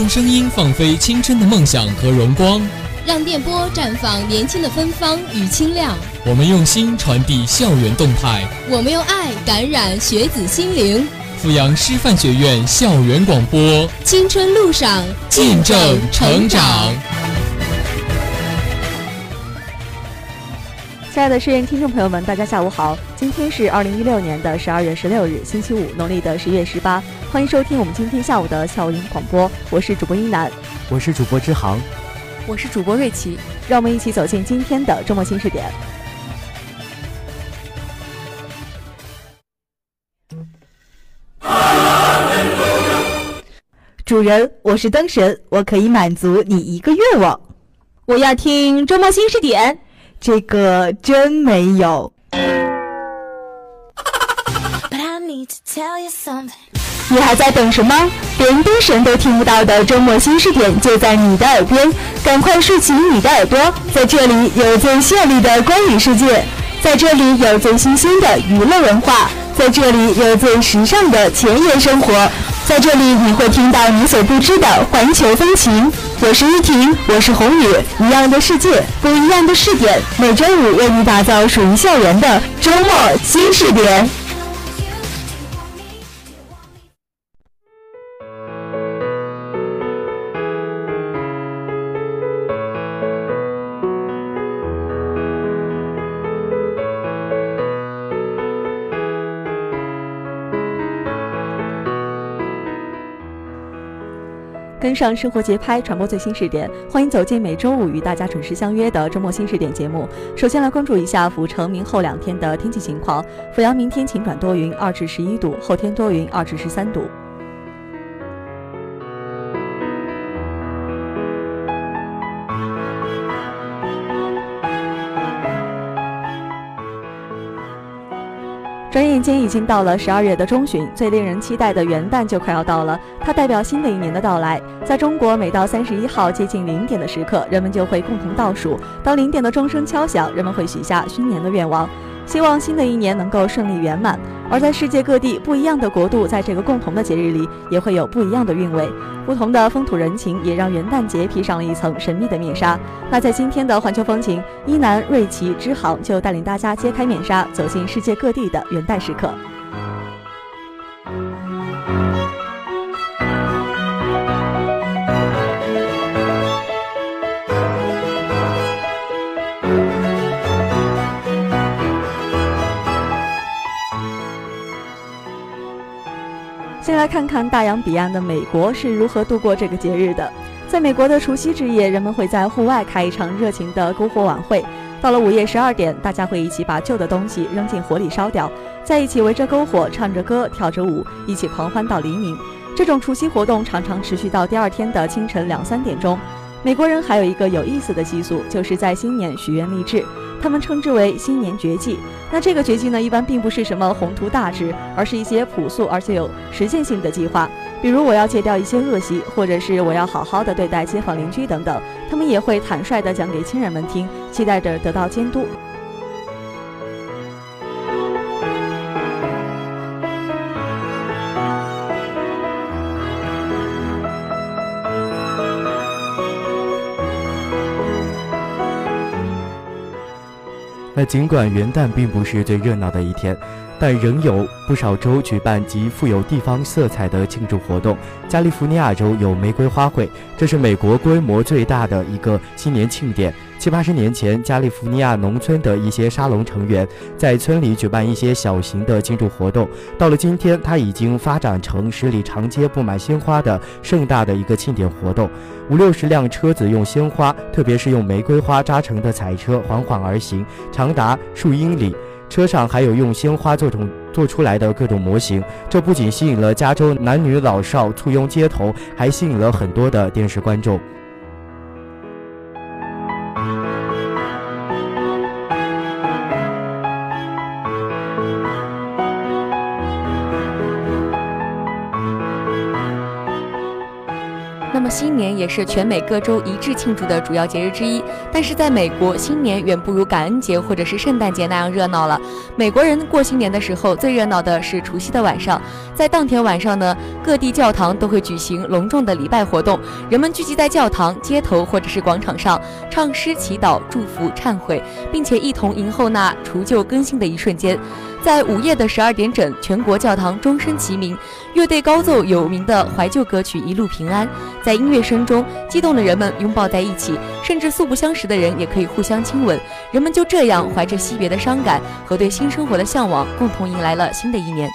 用声音放飞青春的梦想和荣光，让电波绽放年轻的芬芳与清亮。我们用心传递校园动态，我们用爱感染学子心灵。阜阳师范学院校园广播，青春路上见证成长。亲爱的实验听众朋友们，大家下午好！今天是二零一六年的十二月十六日，星期五，农历的十月十八。欢迎收听我们今天下午的校园广播，我是主播一楠，我是主播之航，我是主播瑞奇。让我们一起走进今天的周末新视点。主人，我是灯神，我可以满足你一个愿望。我要听周末新视点。这个真没有。你还在等什么？连灯神都听不到的周末新视点就在你的耳边，赶快竖起你的耳朵，在这里有最绚丽的观影世界，在这里有最新鲜的娱乐文化，在这里有最时尚的前沿生活。在这里，你会听到你所不知的环球风情。我是依婷，我是红雨，一样的世界，不一样的试点。每周五为你打造属于校园的周末新视点。跟上生活节拍，传播最新视点，欢迎走进每周五与大家准时相约的周末新视点节目。首先来关注一下阜城明后两天的天气情况：阜阳明天晴转多云，二至十一度；后天多云，二至十三度。转眼间已经到了十二月的中旬，最令人期待的元旦就快要到了。它代表新的一年的到来。在中国，每到三十一号接近零点的时刻，人们就会共同倒数。当零点的钟声敲响，人们会许下新年的愿望。希望新的一年能够顺利圆满。而在世界各地不一样的国度，在这个共同的节日里，也会有不一样的韵味。不同的风土人情，也让元旦节披上了一层神秘的面纱。那在今天的环球风情，一南、瑞奇、支行就带领大家揭开面纱，走进世界各地的元旦时刻。看看大洋彼岸的美国是如何度过这个节日的。在美国的除夕之夜，人们会在户外开一场热情的篝火晚会。到了午夜十二点，大家会一起把旧的东西扔进火里烧掉，在一起围着篝火唱着歌、跳着舞，一起狂欢到黎明。这种除夕活动常常持续到第二天的清晨两三点钟。美国人还有一个有意思的习俗，就是在新年许愿立志，他们称之为新年绝技。那这个绝技呢，一般并不是什么宏图大志，而是一些朴素而且有实践性的计划。比如我要戒掉一些恶习，或者是我要好好的对待街坊邻居等等。他们也会坦率的讲给亲人们听，期待着得到监督。尽管元旦并不是最热闹的一天，但仍有不少州举办极富有地方色彩的庆祝活动。加利福尼亚州有玫瑰花卉，这是美国规模最大的一个新年庆典。七八十年前，加利福尼亚农村的一些沙龙成员在村里举办一些小型的庆祝活动。到了今天，它已经发展成十里长街布满鲜花的盛大的一个庆典活动。五六十辆车子用鲜花，特别是用玫瑰花扎成的彩车缓缓而行，长达数英里。车上还有用鲜花做成做出来的各种模型。这不仅吸引了加州男女老少簇拥街头，还吸引了很多的电视观众。也是全美各州一致庆祝的主要节日之一。但是在美国，新年远不如感恩节或者是圣诞节那样热闹了。美国人过新年的时候，最热闹的是除夕的晚上。在当天晚上呢，各地教堂都会举行隆重的礼拜活动，人们聚集在教堂、街头或者是广场上，唱诗、祈祷、祝福、忏悔，并且一同迎候那除旧更新的一瞬间。在午夜的十二点整，全国教堂钟声齐鸣，乐队高奏有名的怀旧歌曲《一路平安》。在音乐声中，激动的人们拥抱在一起，甚至素不相识的人也可以互相亲吻。人们就这样怀着惜别的伤感和对新生活的向往，共同迎来了新的一年。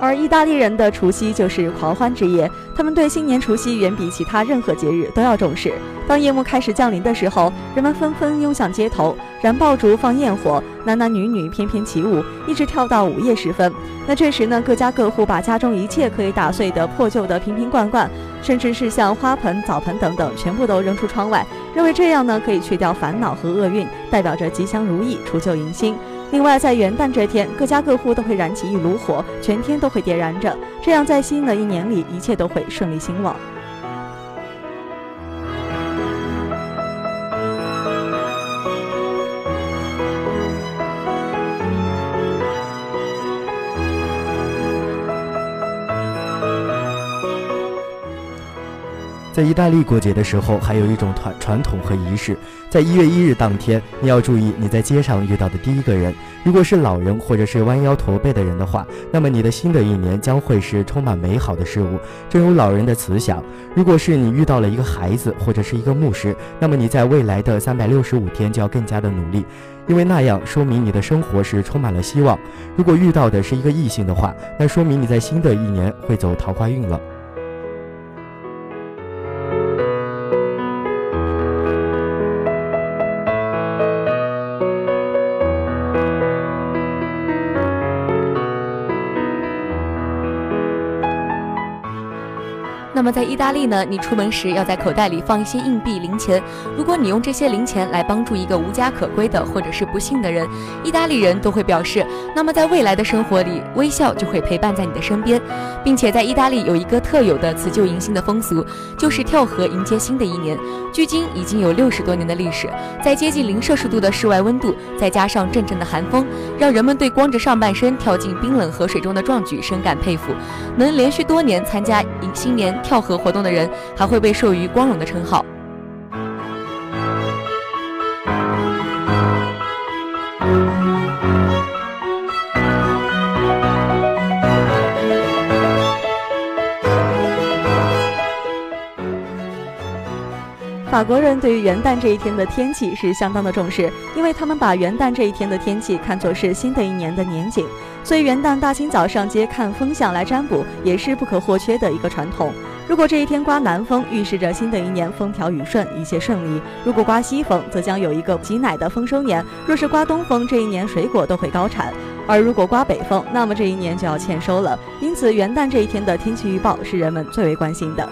而意大利人的除夕就是狂欢之夜，他们对新年除夕远比其他任何节日都要重视。当夜幕开始降临的时候，人们纷纷涌向街头，燃爆竹、放焰火，男男女女翩翩起舞，一直跳到午夜时分。那这时呢，各家各户把家中一切可以打碎的破旧的瓶瓶罐罐，甚至是像花盆、澡盆等等，全部都扔出窗外，认为这样呢可以去掉烦恼和厄运，代表着吉祥如意、除旧迎新。另外，在元旦这天，各家各户都会燃起一炉火，全天都会点燃着，这样在新的一年里，一切都会顺利兴旺。在意大利过节的时候，还有一种传传统和仪式。在一月一日当天，你要注意你在街上遇到的第一个人。如果是老人或者是弯腰驼背的人的话，那么你的新的一年将会是充满美好的事物，正如老人的慈祥。如果是你遇到了一个孩子或者是一个牧师，那么你在未来的三百六十五天就要更加的努力，因为那样说明你的生活是充满了希望。如果遇到的是一个异性的话，那说明你在新的一年会走桃花运了。在意大利呢，你出门时要在口袋里放一些硬币、零钱。如果你用这些零钱来帮助一个无家可归的或者是不幸的人，意大利人都会表示，那么在未来的生活里，微笑就会陪伴在你的身边，并且在意大利有一个特有的辞旧迎新的风俗，就是跳河迎接新的一年。距今已经有六十多年的历史，在接近零摄氏度的室外温度，再加上阵阵的寒风，让人们对光着上半身跳进冰冷河水中的壮举深感佩服。能连续多年参加迎新年。跳和活动的人还会被授予“光荣”的称号。法国人对于元旦这一天的天气是相当的重视，因为他们把元旦这一天的天气看作是新的一年的年景，所以元旦大清早上街看风向来占卜也是不可或缺的一个传统。如果这一天刮南风，预示着新的一年风调雨顺，一切顺利；如果刮西风，则将有一个挤奶的丰收年。若是刮东风，这一年水果都会高产；而如果刮北风，那么这一年就要欠收了。因此，元旦这一天的天气预报是人们最为关心的。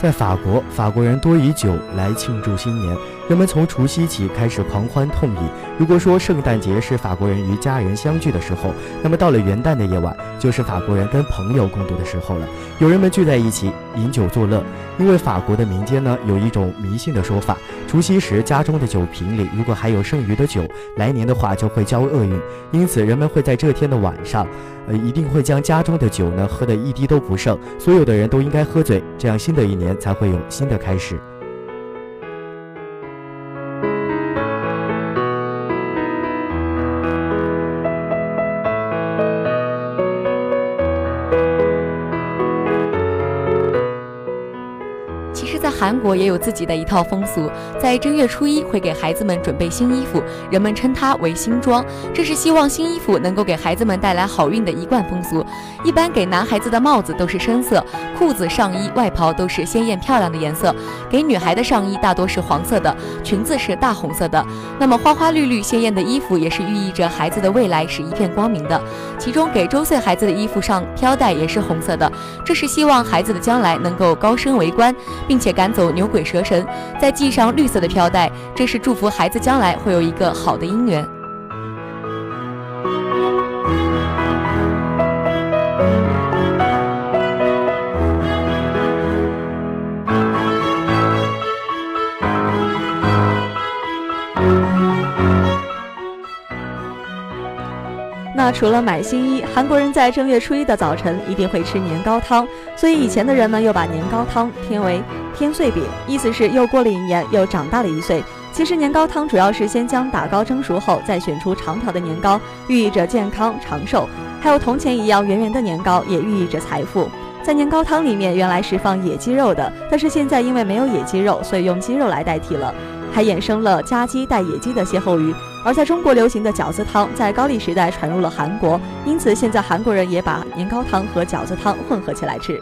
在法国，法国人多以酒来庆祝新年。人们从除夕起开始狂欢痛饮。如果说圣诞节是法国人与家人相聚的时候，那么到了元旦的夜晚，就是法国人跟朋友共度的时候了。友人们聚在一起饮酒作乐，因为法国的民间呢有一种迷信的说法：除夕时家中的酒瓶里如果还有剩余的酒，来年的话就会交厄运。因此，人们会在这天的晚上，呃，一定会将家中的酒呢喝得一滴都不剩，所有的人都应该喝醉，这样新的一年才会有新的开始。韩国也有自己的一套风俗，在正月初一会给孩子们准备新衣服，人们称它为新装，这是希望新衣服能够给孩子们带来好运的一贯风俗。一般给男孩子的帽子都是深色，裤子、上衣、外袍都是鲜艳漂亮的颜色；给女孩的上衣大多是黄色的，裙子是大红色的。那么花花绿绿、鲜艳的衣服也是寓意着孩子的未来是一片光明的。其中给周岁孩子的衣服上飘带也是红色的，这是希望孩子的将来能够高升为官，并且赶走牛鬼蛇神。再系上绿色的飘带，这是祝福孩子将来会有一个好的姻缘。那除了买新衣，韩国人在正月初一的早晨一定会吃年糕汤，所以以前的人呢又把年糕汤添为天岁饼，意思是又过了一年，又长大了一岁。其实年糕汤主要是先将打糕蒸熟后，再选出长条的年糕，寓意着健康长寿。还有铜钱一样圆圆的年糕，也寓意着财富。在年糕汤里面原来是放野鸡肉的，但是现在因为没有野鸡肉，所以用鸡肉来代替了，还衍生了家鸡带野鸡的歇后语。而在中国流行的饺子汤，在高丽时代传入了韩国，因此现在韩国人也把年糕汤和饺子汤混合起来吃。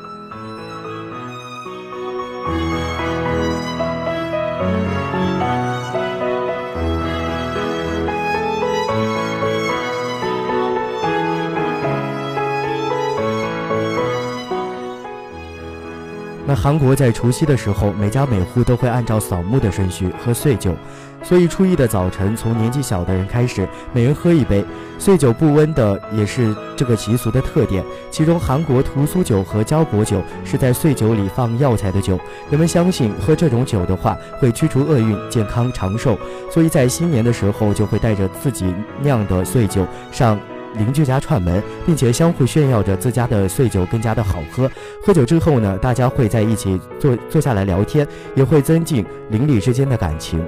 韩国在除夕的时候，每家每户都会按照扫墓的顺序喝岁酒，所以初一的早晨，从年纪小的人开始，每人喝一杯岁酒，不温的也是这个习俗的特点。其中，韩国屠苏酒和交薄酒是在岁酒里放药材的酒，人们相信喝这种酒的话会驱除厄运、健康长寿，所以在新年的时候就会带着自己酿的岁酒上。邻居家串门，并且相互炫耀着自家的碎酒更加的好喝。喝酒之后呢，大家会在一起坐坐下来聊天，也会增进邻里之间的感情。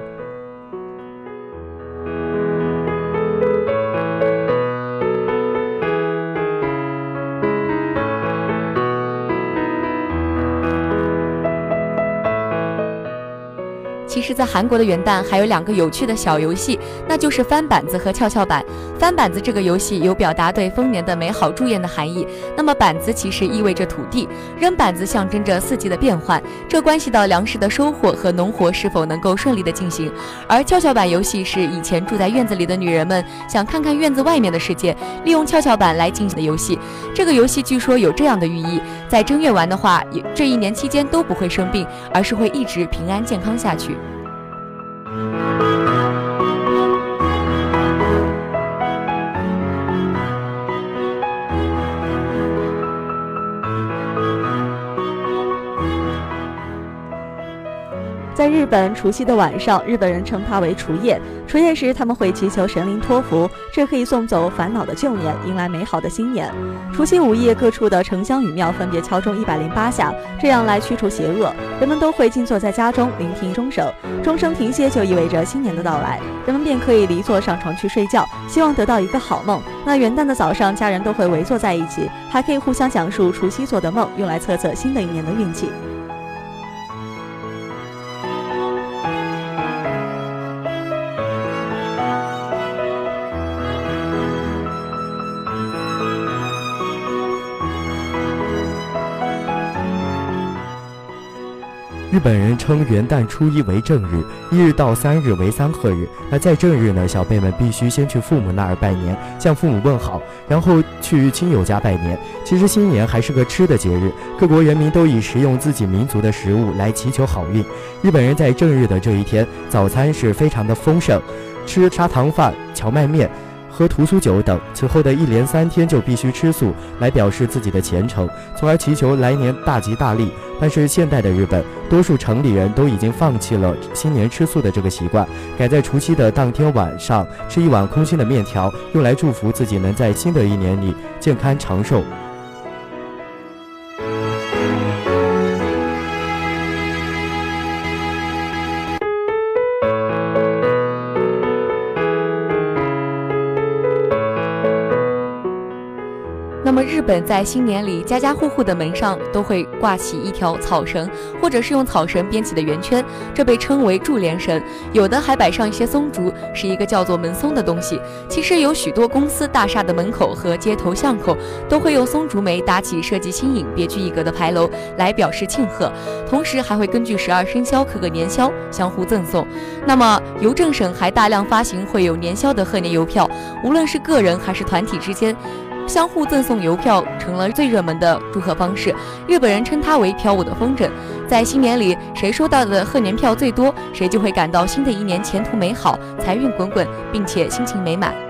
其实，在韩国的元旦还有两个有趣的小游戏，那就是翻板子和跷跷板。翻板子这个游戏有表达对丰年的美好祝愿的含义。那么板子其实意味着土地，扔板子象征着四季的变换，这关系到粮食的收获和农活是否能够顺利的进行。而跷跷板游戏是以前住在院子里的女人们想看看院子外面的世界，利用跷跷板来进行的游戏。这个游戏据说有这样的寓意：在正月玩的话，这一年期间都不会生病，而是会一直平安健康下去。在日本，除夕的晚上，日本人称它为除夜。除夜时，他们会祈求神灵托福，这可以送走烦恼的旧年，迎来美好的新年。除夕午夜，各处的城乡与庙分别敲钟一百零八下，这样来驱除邪恶。人们都会静坐在家中，聆听钟声。钟声停歇，就意味着新年的到来，人们便可以离座上床去睡觉，希望得到一个好梦。那元旦的早上，家人都会围坐在一起，还可以互相讲述除夕做的梦，用来测测新的一年的运气。日本人称元旦初一为正日，一日到三日为三贺日。那在正日呢，小辈们必须先去父母那儿拜年，向父母问好，然后去亲友家拜年。其实新年还是个吃的节日，各国人民都以食用自己民族的食物来祈求好运。日本人在正日的这一天，早餐是非常的丰盛，吃砂糖饭、荞麦面。喝屠苏酒等，此后的一连三天就必须吃素，来表示自己的虔诚，从而祈求来年大吉大利。但是现代的日本，多数城里人都已经放弃了新年吃素的这个习惯，改在除夕的当天晚上吃一碗空心的面条，用来祝福自己能在新的一年里健康长寿。么日本在新年里，家家户户的门上都会挂起一条草绳，或者是用草绳编起的圆圈，这被称为柱连绳。有的还摆上一些松竹，是一个叫做门松的东西。其实有许多公司大厦的门口和街头巷口都会用松竹梅搭起设计新颖、别具一格的牌楼来表示庆贺，同时还会根据十二生肖刻个年宵，相互赠送。那么邮政省还大量发行会有年宵的贺年邮票，无论是个人还是团体之间。相互赠送邮票成了最热门的祝贺方式，日本人称它为“飘舞的风筝”。在新年里，谁收到的贺年票最多，谁就会感到新的一年前途美好、财运滚滚，并且心情美满。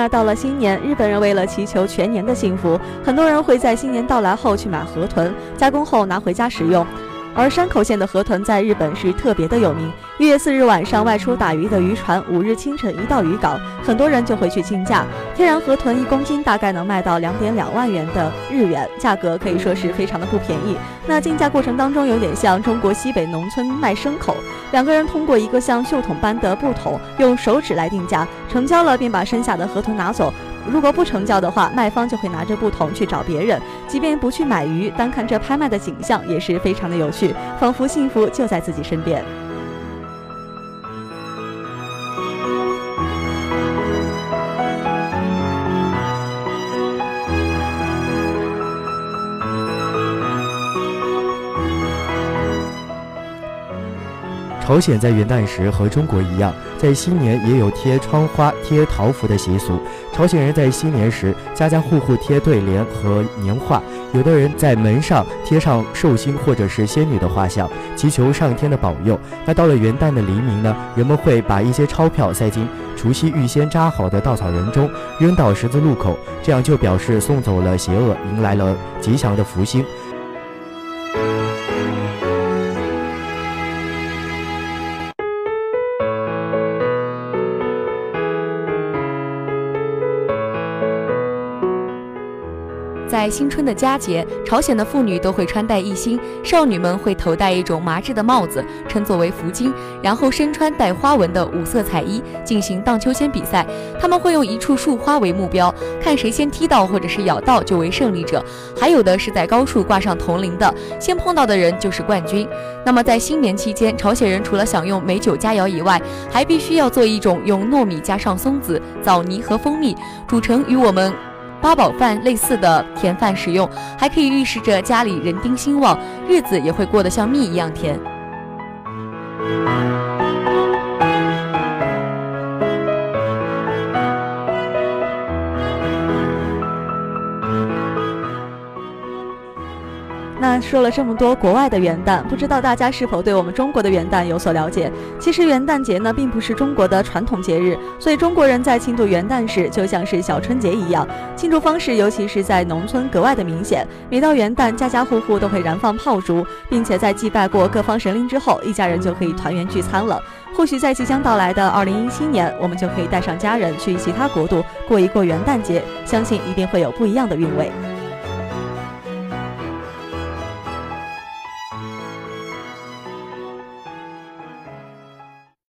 那到了新年，日本人为了祈求全年的幸福，很多人会在新年到来后去买河豚，加工后拿回家食用。而山口县的河豚在日本是特别的有名。一月四日晚上外出打鱼的渔船，五日清晨一到渔港，很多人就会去竞价。天然河豚一公斤大概能卖到两点两万元的日元，价格可以说是非常的不便宜。那竞价过程当中有点像中国西北农村卖牲口，两个人通过一个像袖筒般的布筒，用手指来定价，成交了便把身下的河豚拿走。如果不成交的话，卖方就会拿着不同去找别人。即便不去买鱼，单看这拍卖的景象也是非常的有趣，仿佛幸福就在自己身边。朝鲜在元旦时和中国一样，在新年也有贴窗花、贴桃符的习俗。朝鲜人在新年时，家家户户贴对联和年画，有的人在门上贴上寿星或者是仙女的画像，祈求上天的保佑。那到了元旦的黎明呢，人们会把一些钞票塞进除夕预先扎好的稻草人中，扔到十字路口，这样就表示送走了邪恶，迎来了吉祥的福星。新春的佳节，朝鲜的妇女都会穿戴一新，少女们会头戴一种麻质的帽子，称作为福巾，然后身穿带花纹的五色彩衣进行荡秋千比赛。他们会用一处树花为目标，看谁先踢到或者是咬到就为胜利者。还有的是在高处挂上铜铃的，先碰到的人就是冠军。那么在新年期间，朝鲜人除了享用美酒佳肴以外，还必须要做一种用糯米加上松子、枣泥和蜂蜜煮成与我们。八宝饭类似的甜饭食用，还可以预示着家里人丁兴旺，日子也会过得像蜜一样甜。说了这么多国外的元旦，不知道大家是否对我们中国的元旦有所了解？其实元旦节呢，并不是中国的传统节日，所以中国人在庆祝元旦时，就像是小春节一样，庆祝方式尤其是在农村格外的明显。每到元旦，家家户户都会燃放炮竹，并且在祭拜过各方神灵之后，一家人就可以团圆聚餐了。或许在即将到来的二零一七年，我们就可以带上家人去其他国度过一过元旦节，相信一定会有不一样的韵味。